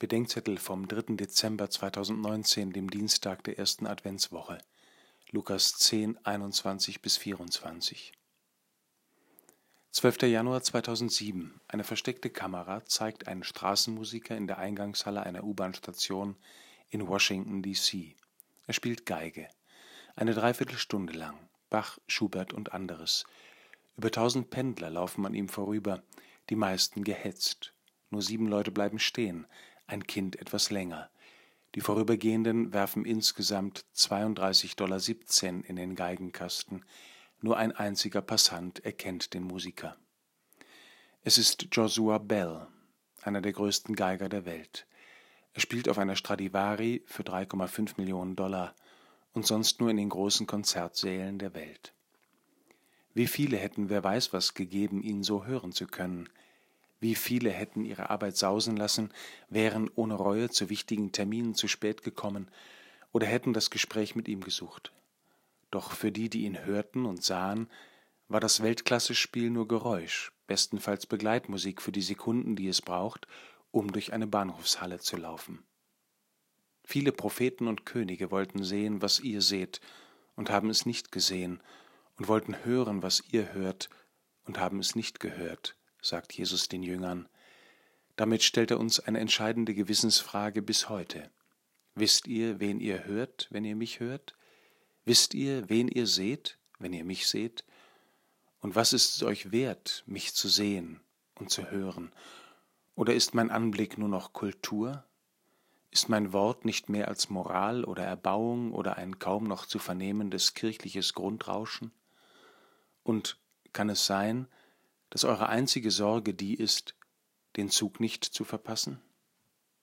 Bedenkzettel vom 3. Dezember 2019, dem Dienstag der ersten Adventswoche. Lukas 10, 21 bis 24. 12. Januar 2007. Eine versteckte Kamera zeigt einen Straßenmusiker in der Eingangshalle einer U-Bahn-Station in Washington, D.C. Er spielt Geige. Eine Dreiviertelstunde lang. Bach, Schubert und anderes. Über tausend Pendler laufen an ihm vorüber, die meisten gehetzt. Nur sieben Leute bleiben stehen, ein Kind etwas länger. Die Vorübergehenden werfen insgesamt 32,17 Dollar in den Geigenkasten. Nur ein einziger Passant erkennt den Musiker. Es ist Joshua Bell, einer der größten Geiger der Welt. Er spielt auf einer Stradivari für 3,5 Millionen Dollar und sonst nur in den großen Konzertsälen der Welt. Wie viele hätten wer weiß was gegeben, ihn so hören zu können – wie viele hätten ihre Arbeit sausen lassen, wären ohne Reue zu wichtigen Terminen zu spät gekommen oder hätten das Gespräch mit ihm gesucht. Doch für die, die ihn hörten und sahen, war das Weltklasse-Spiel nur Geräusch, bestenfalls Begleitmusik für die Sekunden, die es braucht, um durch eine Bahnhofshalle zu laufen. Viele Propheten und Könige wollten sehen, was ihr seht, und haben es nicht gesehen, und wollten hören, was ihr hört, und haben es nicht gehört sagt Jesus den Jüngern. Damit stellt er uns eine entscheidende Gewissensfrage bis heute. Wisst ihr, wen ihr hört, wenn ihr mich hört? Wisst ihr, wen ihr seht, wenn ihr mich seht? Und was ist es euch wert, mich zu sehen und zu hören? Oder ist mein Anblick nur noch Kultur? Ist mein Wort nicht mehr als Moral oder Erbauung oder ein kaum noch zu vernehmendes kirchliches Grundrauschen? Und kann es sein, dass eure einzige Sorge die ist, den Zug nicht zu verpassen?